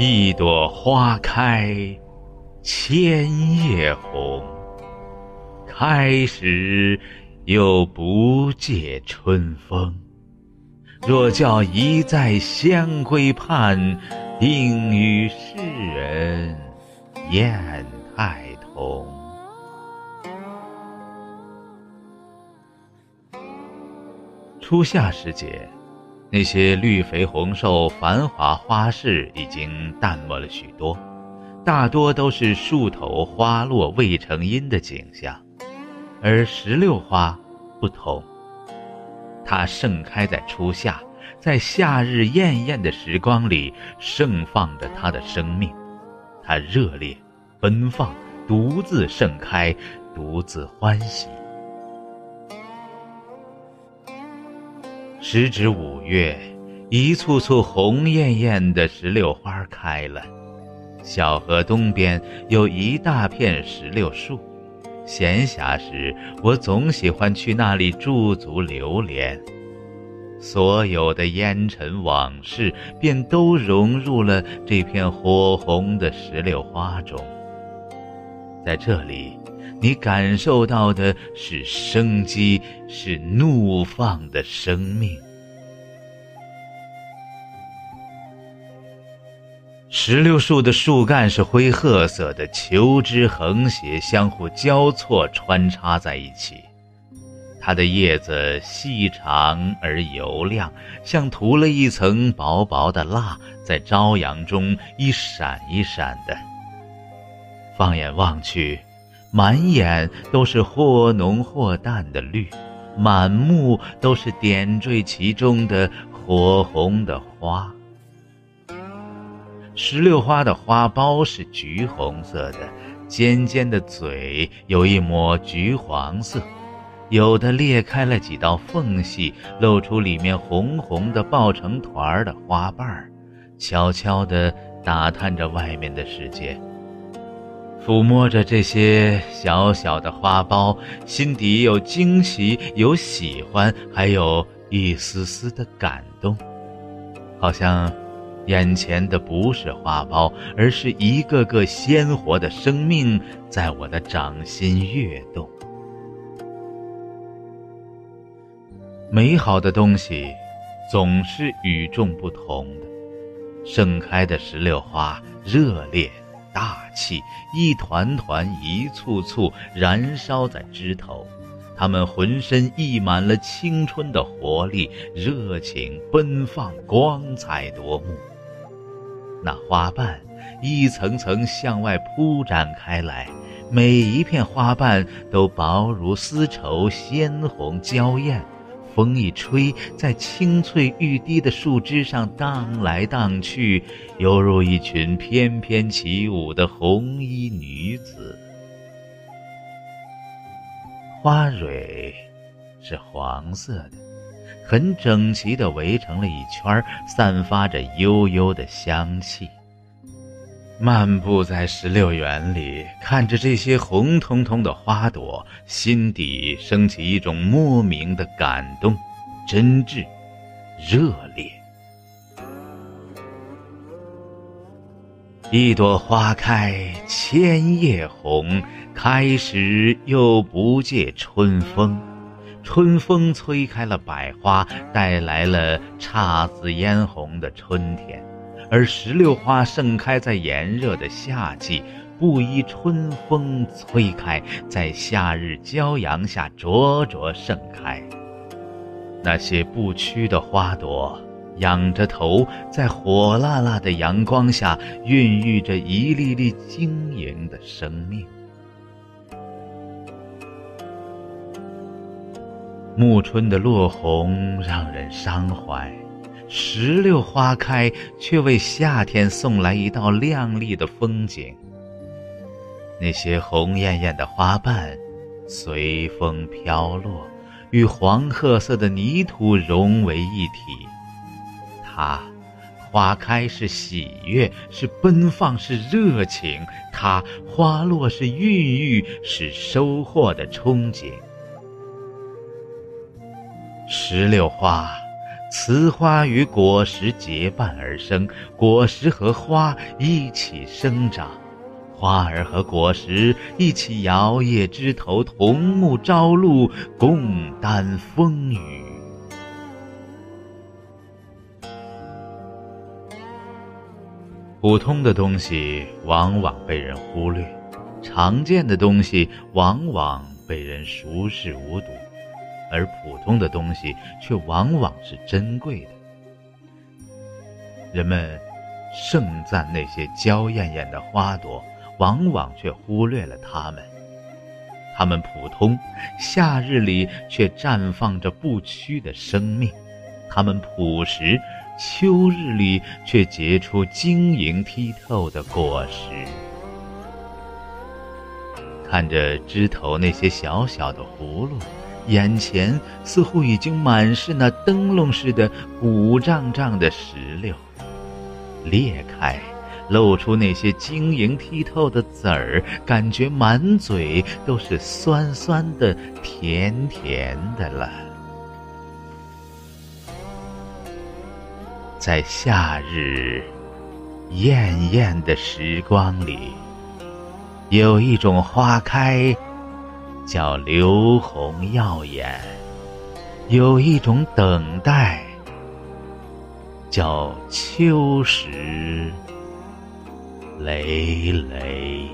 一朵花开，千叶红。开时又不借春风。若教一再相归畔，定与世人厌太同。初夏时节。那些绿肥红瘦、繁华花市已经淡漠了许多，大多都是树头花落未成阴的景象。而石榴花不同，它盛开在初夏，在夏日艳艳的时光里盛放着它的生命。它热烈、奔放，独自盛开，独自欢喜。时值五月，一簇簇红艳艳的石榴花开了。小河东边有一大片石榴树，闲暇时我总喜欢去那里驻足流连。所有的烟尘往事便都融入了这片火红的石榴花中。在这里。你感受到的是生机，是怒放的生命。石榴树的树干是灰褐色的，球枝横斜，相互交错穿插在一起。它的叶子细长而油亮，像涂了一层薄薄的蜡，在朝阳中一闪一闪的。放眼望去。满眼都是或浓或淡的绿，满目都是点缀其中的火红的花。石榴花的花苞是橘红色的，尖尖的嘴有一抹橘黄色，有的裂开了几道缝隙，露出里面红红的抱成团儿的花瓣儿，悄悄地打探着外面的世界。抚摸着这些小小的花苞，心底有惊喜，有喜欢，还有一丝丝的感动，好像眼前的不是花苞，而是一个个鲜活的生命在我的掌心跃动。美好的东西总是与众不同的，盛开的石榴花热烈。大气，一团团，一簇簇，燃烧在枝头。它们浑身溢满了青春的活力，热情奔放，光彩夺目。那花瓣一层层向外铺展开来，每一片花瓣都薄如丝绸，鲜红娇艳。风一吹，在青翠欲滴的树枝上荡来荡去，犹如一群翩翩起舞的红衣女子。花蕊是黄色的，很整齐地围成了一圈，散发着悠悠的香气。漫步在石榴园里，看着这些红彤彤的花朵，心底升起一种莫名的感动，真挚、热烈。一朵花开，千叶红，开时又不借春风。春风吹开了百花，带来了姹紫嫣红的春天。而石榴花盛开在炎热的夏季，不依春风吹开，在夏日骄阳下灼灼盛开。那些不屈的花朵，仰着头，在火辣辣的阳光下，孕育着一粒粒晶莹的生命。暮春的落红让人伤怀。石榴花开，却为夏天送来一道亮丽的风景。那些红艳艳的花瓣，随风飘落，与黄褐色的泥土融为一体。它，花开是喜悦，是奔放，是热情；它花落是孕育，是收获的憧憬。石榴花。雌花与果实结伴而生，果实和花一起生长，花儿和果实一起摇曳枝头，同沐朝露，共担风雨。普通的东西往往被人忽略，常见的东西往往被人熟视无睹。而普通的东西却往往是珍贵的。人们盛赞那些娇艳艳的花朵，往往却忽略了它们。它们普通，夏日里却绽放着不屈的生命；它们朴实，秋日里却结出晶莹剔透的果实。看着枝头那些小小的葫芦。眼前似乎已经满是那灯笼似的鼓胀胀的石榴，裂开，露出那些晶莹剔透的籽儿，感觉满嘴都是酸酸的、甜甜的了。在夏日艳艳的时光里，有一种花开。叫流红耀眼，有一种等待，叫秋实累累。